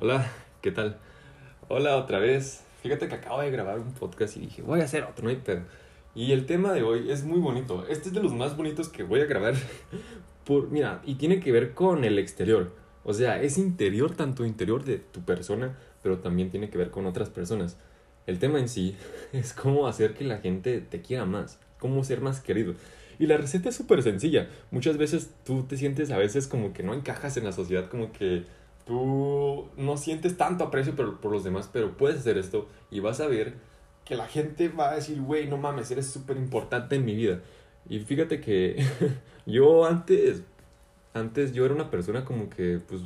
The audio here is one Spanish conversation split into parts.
Hola, ¿qué tal? Hola otra vez. Fíjate que acabo de grabar un podcast y dije, voy a hacer otro, no hay pedo. Y el tema de hoy es muy bonito. Este es de los más bonitos que voy a grabar. Por, mira, y tiene que ver con el exterior. O sea, es interior, tanto interior de tu persona, pero también tiene que ver con otras personas. El tema en sí es cómo hacer que la gente te quiera más, cómo ser más querido. Y la receta es súper sencilla. Muchas veces tú te sientes a veces como que no encajas en la sociedad, como que tú no sientes tanto aprecio por, por los demás, pero puedes hacer esto y vas a ver que la gente va a decir, güey, no mames, eres súper importante en mi vida. Y fíjate que yo antes, antes yo era una persona como que, pues,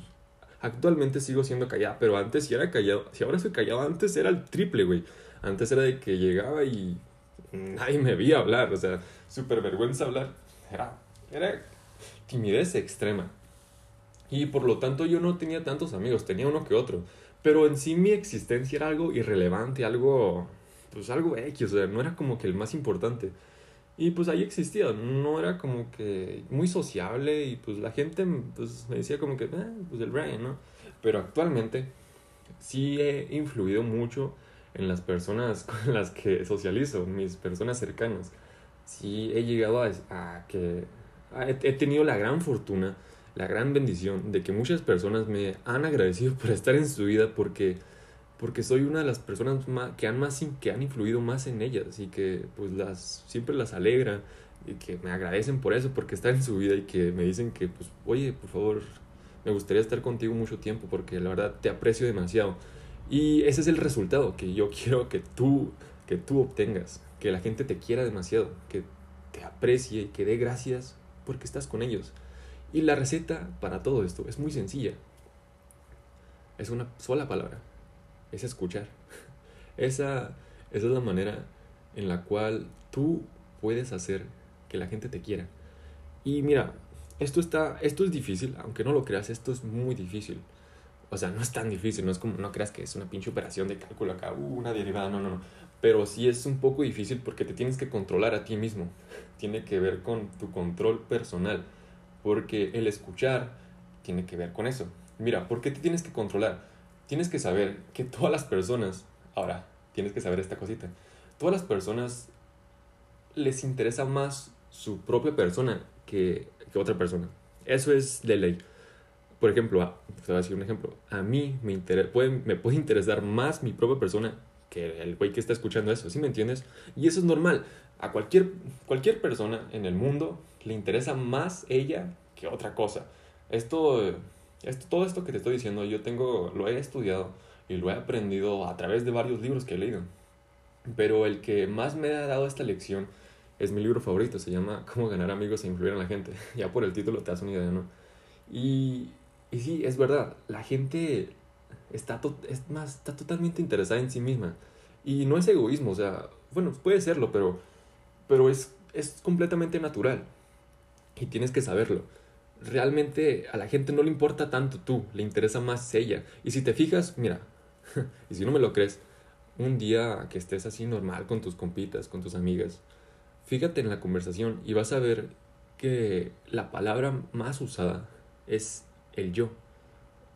actualmente sigo siendo callada, pero antes si era callado, si ahora soy callado, antes era el triple, güey. Antes era de que llegaba y nadie me veía hablar, o sea, súper vergüenza hablar. Era, era timidez extrema. Y por lo tanto yo no tenía tantos amigos, tenía uno que otro. Pero en sí mi existencia era algo irrelevante, algo, pues algo X, o sea, no era como que el más importante. Y pues ahí existía, no era como que muy sociable y pues la gente pues, me decía como que, ah, pues el Brian, ¿no? Pero actualmente sí he influido mucho en las personas con las que socializo, mis personas cercanas. Sí he llegado a, a que he tenido la gran fortuna la gran bendición de que muchas personas me han agradecido por estar en su vida porque, porque soy una de las personas que, han más, que han influido más en ellas y que pues las, siempre las alegra y que me agradecen por eso, porque están en su vida y que me dicen que pues oye, por favor, me gustaría estar contigo mucho tiempo porque la verdad te aprecio demasiado. Y ese es el resultado que yo quiero que tú, que tú obtengas, que la gente te quiera demasiado, que te aprecie y que dé gracias porque estás con ellos. Y la receta para todo esto es muy sencilla. Es una sola palabra. Es escuchar. Esa, esa es la manera en la cual tú puedes hacer que la gente te quiera. Y mira, esto está, esto es difícil, aunque no lo creas, esto es muy difícil. O sea, no es tan difícil, no es como, no creas que es una pinche operación de cálculo acá, uh, una derivada, no, no, no. Pero sí es un poco difícil porque te tienes que controlar a ti mismo. Tiene que ver con tu control personal porque el escuchar tiene que ver con eso. Mira, ¿por qué te tienes que controlar? Tienes que saber que todas las personas, ahora, tienes que saber esta cosita, todas las personas les interesa más su propia persona que, que otra persona. Eso es de ley. Por ejemplo, ah, te voy a decir un ejemplo. A mí me, puede, me puede interesar más mi propia persona que el güey que está escuchando eso, ¿sí me entiendes? Y eso es normal. A cualquier, cualquier persona en el mundo le interesa más ella que otra cosa. Esto, esto, todo esto que te estoy diciendo, yo tengo, lo he estudiado y lo he aprendido a través de varios libros que he leído. Pero el que más me ha dado esta lección es mi libro favorito, se llama Cómo ganar amigos e influir en la gente. Ya por el título te das una idea, ¿no? Y, y sí, es verdad, la gente está, es más, está totalmente interesada en sí misma. Y no es egoísmo, o sea, bueno, puede serlo, pero, pero es, es completamente natural y tienes que saberlo. Realmente a la gente no le importa tanto tú, le interesa más ella. Y si te fijas, mira, y si no me lo crees, un día que estés así normal con tus compitas, con tus amigas, fíjate en la conversación y vas a ver que la palabra más usada es el yo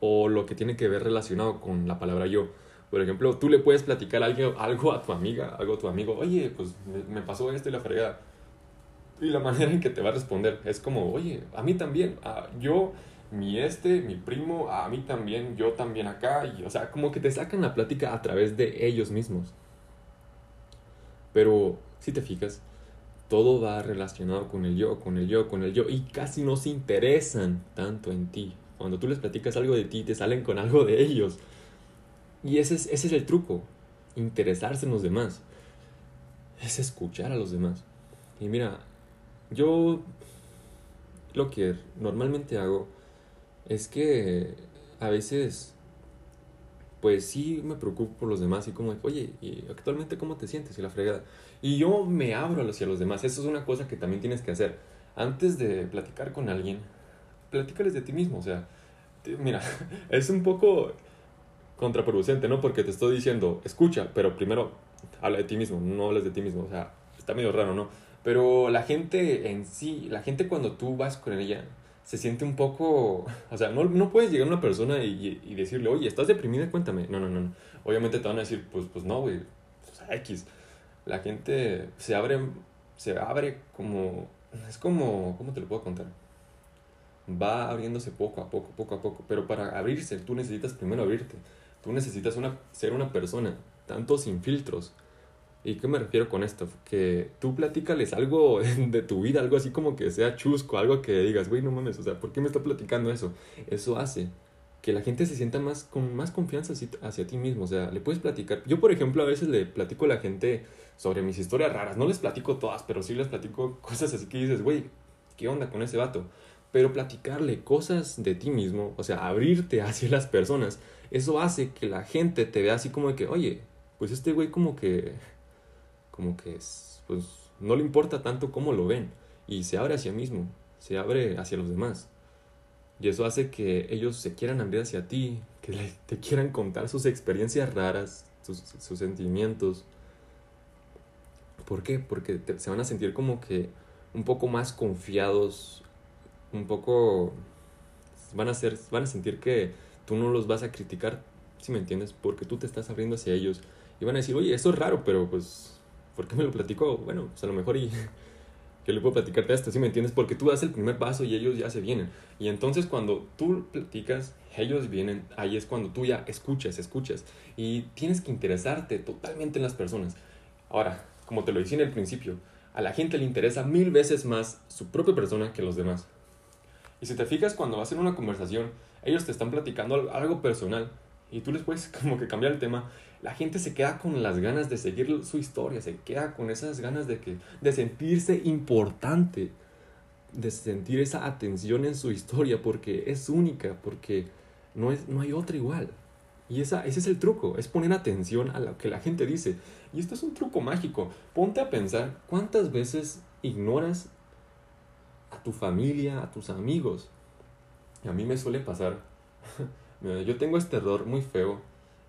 o lo que tiene que ver relacionado con la palabra yo. Por ejemplo, tú le puedes platicar algo, a tu amiga, algo a tu amigo, oye, pues me, pasó esto y la fregada y la manera en que te va a responder es como, oye, a mí también, yo, mi este, mi primo, a mí también, yo también acá, y o sea, como que te sacan la plática a través de ellos mismos. Pero, si te fijas, todo va relacionado con el yo, con el yo, con el yo, y casi no se interesan tanto en ti. Cuando tú les platicas algo de ti, te salen con algo de ellos. Y ese es, ese es el truco, interesarse en los demás. Es escuchar a los demás. Y mira, yo lo que normalmente hago es que a veces, pues sí me preocupo por los demás y como, oye, ¿y actualmente cómo te sientes? Y la fregada. Y yo me abro hacia los demás. Eso es una cosa que también tienes que hacer. Antes de platicar con alguien, platícales de ti mismo. O sea, mira, es un poco contraproducente, ¿no? Porque te estoy diciendo, escucha, pero primero habla de ti mismo, no hables de ti mismo. O sea, está medio raro, ¿no? Pero la gente en sí, la gente cuando tú vas con ella, se siente un poco, o sea, no, no puedes llegar a una persona y, y, decirle, oye, ¿estás deprimida? Cuéntame. No, no, no, no. Obviamente te van a decir, pues, pues no, güey, pues, X. La gente se abre, se abre como, es como, ¿cómo te lo puedo contar? Va abriéndose poco a poco, poco a poco, pero para abrirse tú necesitas primero abrirte. Tú necesitas una, ser una persona, tanto sin filtros, ¿Y qué me refiero con esto? Que tú platícales algo de tu vida, algo así como que sea chusco, algo que digas, güey, no mames, o sea, ¿por qué me está platicando eso? Eso hace que la gente se sienta más con más confianza hacia, ti mismo, o sea, le puedes platicar. Yo, por ejemplo, a veces le platico a la gente sobre mis historias raras, no les platico todas, pero sí les platico cosas así que dices, güey, ¿qué onda con ese vato? Pero platicarle cosas de ti mismo, o sea, abrirte hacia las personas, eso hace que la gente te vea así como de que, oye, pues este güey como que como que es, pues no le importa tanto cómo lo ven y se abre hacia mismo, se abre hacia los demás. Y eso hace que ellos se quieran abrir hacia ti, que te quieran contar sus experiencias raras, sus, sentimientos. ¿Por qué? Porque se van a sentir como que un poco más confiados, un poco van a ser, van a sentir que tú no los vas a criticar, si me entiendes, porque tú te estás abriendo hacia ellos y van a decir, oye, eso es raro, pero pues ¿por qué me lo platicó? Bueno, pues a lo mejor y que le puedo platicarte esto, ¿sí me entiendes? Porque tú das el primer paso y ellos ya se vienen. Y entonces cuando tú platicas, ellos vienen, ahí es cuando tú ya escuchas, escuchas. Y tienes que interesarte totalmente en las personas. Ahora, como te lo decía en el principio, a la gente le interesa mil veces más su propia persona que los demás. Si te fijas, cuando vas en una conversación, ellos te están platicando algo personal y tú les puedes como que cambiar el tema la gente se queda con las ganas de seguir su historia, se queda con esas ganas de, que, de sentirse importante, de sentir esa atención en su historia, porque es única, porque no, es, no hay otra igual. Y esa, ese es el truco, es poner atención a lo que la gente dice. Y esto es un truco mágico. Ponte a pensar cuántas veces ignoras a tu familia, a tus amigos. A mí me suele pasar. Yo tengo este error muy feo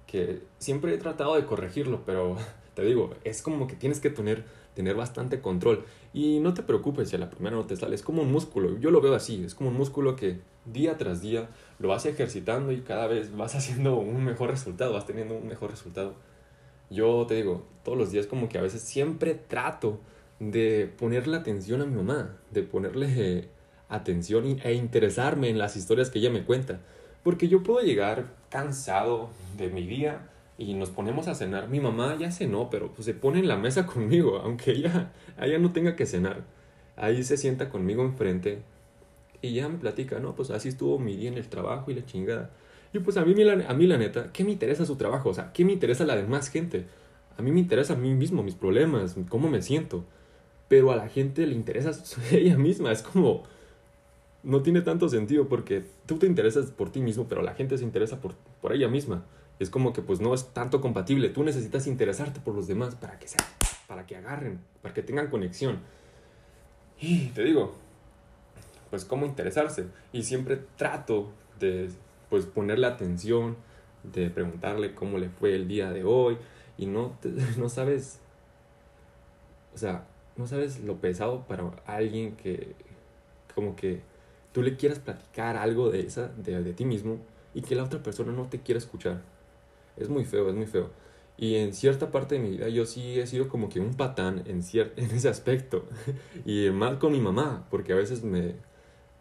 que siempre he tratado de corregirlo, pero te digo, es como que tienes que tener, tener bastante control. Y no te preocupes si a la primera no te sale, es como un músculo, yo lo veo así, es como un músculo que día tras día lo vas ejercitando y cada vez vas haciendo un mejor resultado, vas teniendo un mejor resultado. Yo te digo, todos los días como que a veces siempre trato de ponerle atención a mi mamá, de ponerle atención e interesarme en las historias que ella me cuenta. Porque yo puedo llegar cansado de mi día y nos ponemos a cenar. Mi mamá ya cenó, pero pues se pone en la mesa conmigo, aunque ella, ella no tenga que cenar. Ahí se sienta conmigo enfrente y ya me platica, no, pues así estuvo mi día en el trabajo y la chingada. Y pues a mí, a mí la neta, ¿qué me interesa su trabajo? O sea, ¿qué me interesa la demás gente? A mí me interesa a mí mismo, mis problemas, cómo me siento. Pero a la gente le interesa ella misma. Es como, no tiene tanto sentido porque tú te interesas por ti mismo, pero la gente se interesa por, por ella misma. Es como que pues no es tanto compatible. Tú necesitas interesarte por los demás para que sea, para que agarren, para que tengan conexión. Y te digo, pues cómo interesarse. Y siempre trato de pues ponerle atención, de preguntarle cómo le fue el día de hoy. Y no, no sabes, o sea, no sabes lo pesado para alguien que como que tú le quieras platicar algo de, esa, de, de ti mismo y que la otra persona no te quiera escuchar. Es muy feo, es muy feo. Y en cierta parte de mi vida yo sí he sido como que un patán en, en ese aspecto. y mal con mi mamá, porque a veces me,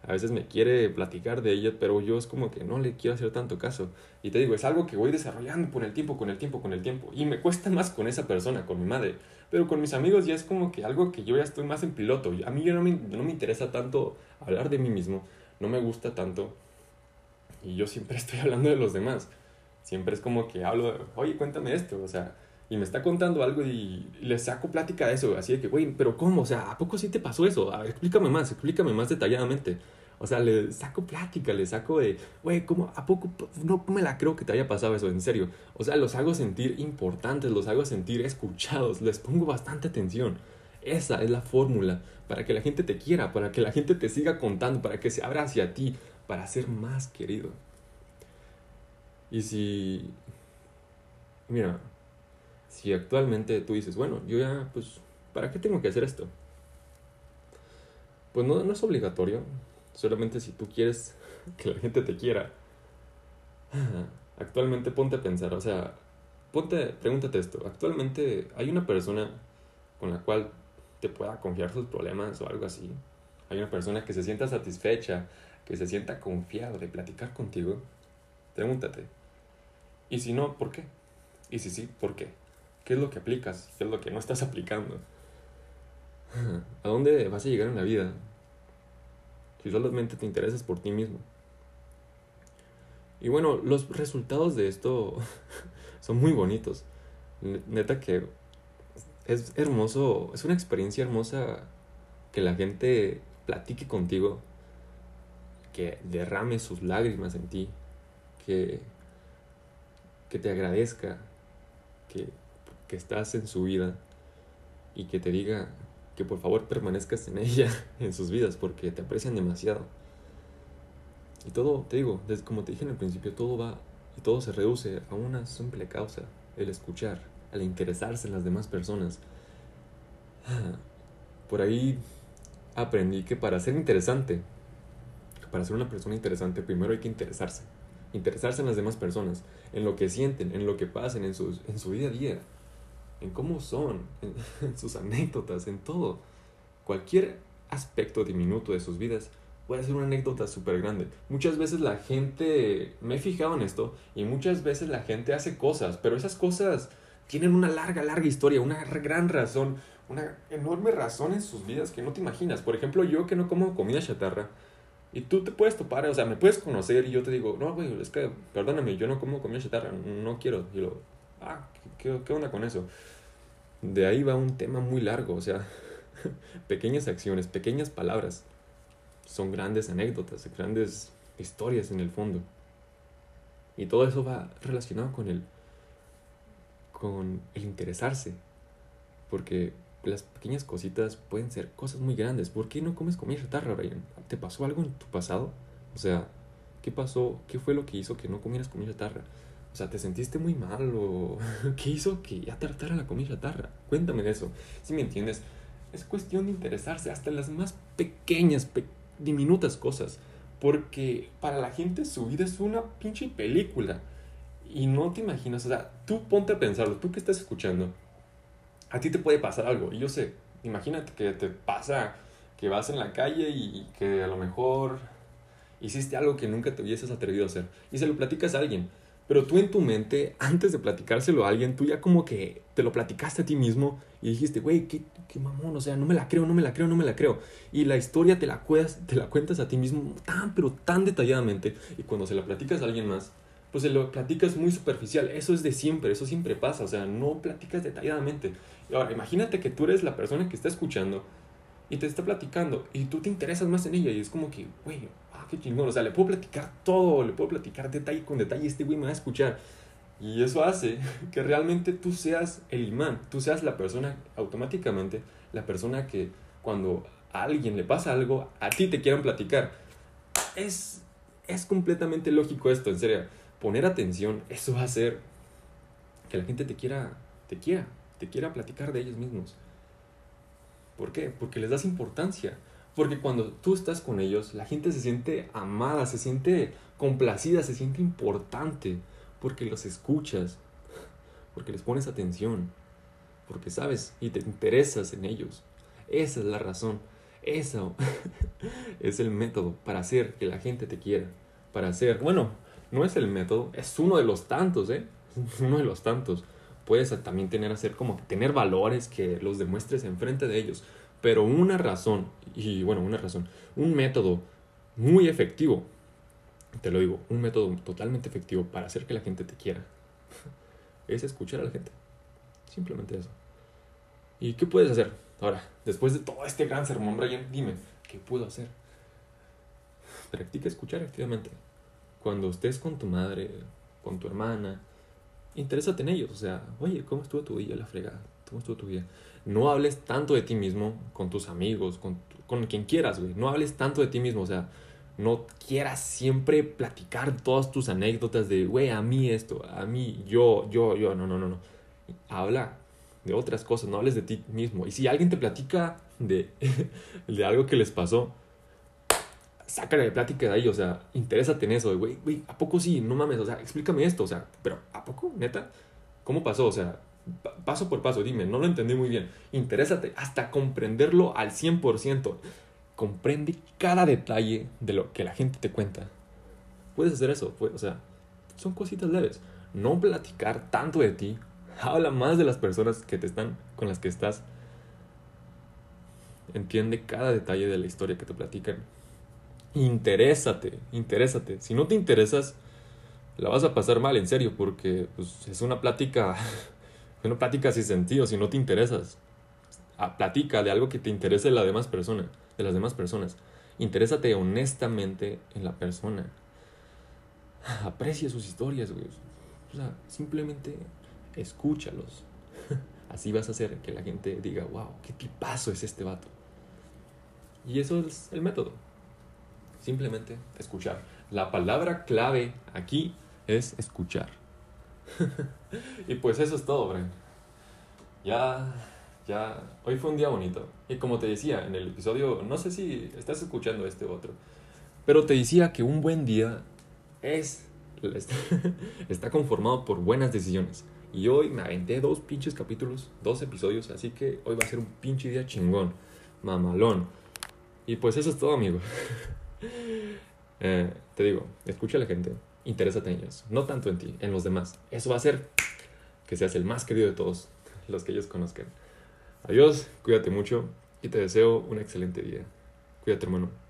a veces me quiere platicar de ella, pero yo es como que no le quiero hacer tanto caso. Y te digo, es algo que voy desarrollando con el tiempo, con el tiempo, con el tiempo. Y me cuesta más con esa persona, con mi madre. Pero con mis amigos ya es como que algo que yo ya estoy más en piloto. A mí ya no me, no me interesa tanto hablar de mí mismo, no me gusta tanto. Y yo siempre estoy hablando de los demás. Siempre es como que hablo, oye, cuéntame esto, o sea, y me está contando algo y le saco plática de eso, así de que, güey, pero ¿cómo? O sea, ¿a poco sí te pasó eso? A ver, explícame más, explícame más detalladamente. O sea, le saco plática, le saco de, güey, ¿cómo? ¿A poco? No me la creo que te haya pasado eso, en serio. O sea, los hago sentir importantes, los hago sentir escuchados, les pongo bastante atención. Esa es la fórmula para que la gente te quiera, para que la gente te siga contando, para que se abra hacia ti, para ser más querido. Y si, mira, si actualmente tú dices, bueno, yo ya, pues, ¿para qué tengo que hacer esto? Pues no, no es obligatorio, solamente si tú quieres que la gente te quiera. Actualmente ponte a pensar, o sea, ponte, pregúntate esto, actualmente hay una persona con la cual te pueda confiar sus problemas o algo así. Hay una persona que se sienta satisfecha, que se sienta confiado de platicar contigo. Pregúntate. Y si no, ¿por qué? Y si sí, ¿por qué? ¿Qué es lo que aplicas? ¿Qué es lo que no estás aplicando? ¿A dónde vas a llegar en la vida? Si solamente te interesas por ti mismo. Y bueno, los resultados de esto son muy bonitos. Neta que es hermoso, es una experiencia hermosa que la gente platique contigo, que derrame sus lágrimas en ti, que, que te agradezca que estás en su vida y que te diga que por favor permanezcas en ella, en sus vidas, porque te aprecian demasiado. Y todo, te digo, desde, como te dije en el principio, todo va y todo se reduce a una simple causa, el escuchar, al interesarse en las demás personas. Por ahí aprendí que para ser interesante, para ser una persona interesante, primero hay que interesarse. Interesarse en las demás personas, en lo que sienten, en lo que pasan, en, sus, en su día a día, en cómo son, en sus anécdotas, en todo. Cualquier aspecto diminuto de sus vidas puede ser una anécdota súper grande. Muchas veces la gente, me he fijado en esto, y muchas veces la gente hace cosas, pero esas cosas tienen una larga, larga historia, una gran razón, una enorme razón en sus vidas que no te imaginas. Por ejemplo, yo que no como comida chatarra, y tú te puedes topar, o sea, me puedes conocer y yo te digo, no, güey, es que, perdóname, yo no como comida chatarra, no quiero. Y lo, ah, ¿qué, qué onda con eso? De ahí va un tema muy largo, o sea, pequeñas acciones, pequeñas palabras son grandes anécdotas, grandes historias en el fondo. Y todo eso va relacionado con el, con el interesarse. Porque las pequeñas cositas pueden ser cosas muy grandes. ¿Por qué no comes comida chatarra, Brian? ¿Te pasó algo en tu pasado? O sea, ¿qué pasó? ¿Qué fue lo que hizo que no comieras comida chatarra? O sea, ¿te sentiste muy mal o qué hizo que ya tratara la comida chatarra? Cuéntame de eso. Si me entiendes, es cuestión de interesarse hasta en las más pequeñas, pequeñas diminutas cosas. Porque para la gente su vida es una pinche película. Y no te imaginas, o sea, tú ponte a pensarlo, tú que estás escuchando, a ti te puede pasar algo. Y yo sé, imagínate que te pasa que vas en la calle y que a lo mejor hiciste algo que nunca te hubieses atrevido a hacer. Y se lo platicas a alguien. Pero tú en tu mente, antes de platicárselo a alguien, tú ya como que te lo platicaste a ti mismo y dijiste, güey, ¿qué, qué mamón, o sea, no me la creo, no me la creo, no me la creo. Y la historia te la, cuentas, te la cuentas a ti mismo tan, pero tan detalladamente. Y cuando se la platicas a alguien más, pues se lo platicas muy superficial. Eso es de siempre, eso siempre pasa, o sea, no platicas detalladamente. Y ahora, imagínate que tú eres la persona que está escuchando y te está platicando y tú te interesas más en ella y es como que, güey, qué chingón, o sea, le puedo platicar todo, le puedo platicar detalle con detalle este güey me va a escuchar. Y eso hace que realmente tú seas el imán, tú seas la persona, automáticamente, la persona que cuando a alguien le pasa algo, a ti te quieran platicar. Es, es completamente lógico esto, en serio. Poner atención, eso va a hacer que la gente te quiera, te quiera, te quiera platicar de ellos mismos. ¿Por qué? Porque les das importancia. Porque cuando tú estás con ellos, la gente se siente amada, se siente complacida, se siente importante. Porque los escuchas, porque les pones atención, porque sabes y te interesas en ellos. Esa es la razón. Eso es el método para hacer que la gente te quiera. Para hacer, bueno, no es el método, es uno de los tantos, ¿eh? Uno de los tantos puedes también tener hacer como tener valores que los demuestres enfrente de ellos. Pero una razón, y bueno, una razón, un método muy efectivo, te lo digo, un método totalmente efectivo para hacer que la gente te quiera, es escuchar a la gente. Simplemente eso. ¿Y qué puedes hacer? Ahora, después de todo este gran sermón, Brian, dime, ¿qué puedo hacer? Practica escuchar activamente. Cuando estés con tu madre, con tu hermana, interésate en ellos. O sea, oye, ¿cómo estuvo tu día? La fregada. ¿Cómo estuvo tu día? No hables tanto de ti mismo con tus amigos, con, con quien quieras, güey. No hables tanto de ti mismo. O sea, no quieras siempre platicar todas tus anécdotas de, güey, a mí esto, a mí, yo, yo, yo. No, no, no, no. Habla de otras cosas, no hables de ti mismo. Y si alguien te platica de, de algo que les pasó, sácale de plática de ahí, o sea, interésate en eso, güey, güey, ¿a poco sí? No mames, o sea, explícame esto, o sea, pero ¿a poco? ¿Neta? ¿Cómo pasó? O sea, paso por paso, dime, no lo entendí muy bien. Interésate hasta comprenderlo al 100%. Comprende cada detalle de lo que la gente te cuenta. Puedes hacer eso, pues, o sea, son cositas leves. No platicar tanto de ti. Habla más de las personas que te están, con las que estás. Entiende cada detalle de la historia que te platican. Interésate, interésate. Si no te interesas, la vas a pasar mal, en serio, porque pues, es una plática, una plática sin sentido, si no te interesas. A, platica de algo que te interese de la demás persona, de las demás personas. Interésate honestamente en la persona. Aprecia sus historias, güey. O sea, simplemente escúchalos. Así vas a hacer que la gente diga, wow, qué tipazo es este vato. Y eso es el método. Simplemente escuchar. La palabra clave aquí es escuchar. y pues eso es todo, Bren. Ya, ya, hoy fue un día bonito. Y como te decía en el episodio, no sé si estás escuchando este otro, pero te decía que un buen día es, está conformado por buenas decisiones. Y hoy me aventé dos pinches capítulos, dos episodios, así que hoy va a ser un pinche día chingón, mamalón. Y pues eso es todo, amigo. Eh, te digo, escucha a la gente, interésate en ellos, no tanto en ti, en los demás. Eso va a hacer que seas el más querido de todos los que ellos conozcan. Adiós, cuídate mucho y te deseo un excelente día. Cuídate, hermano.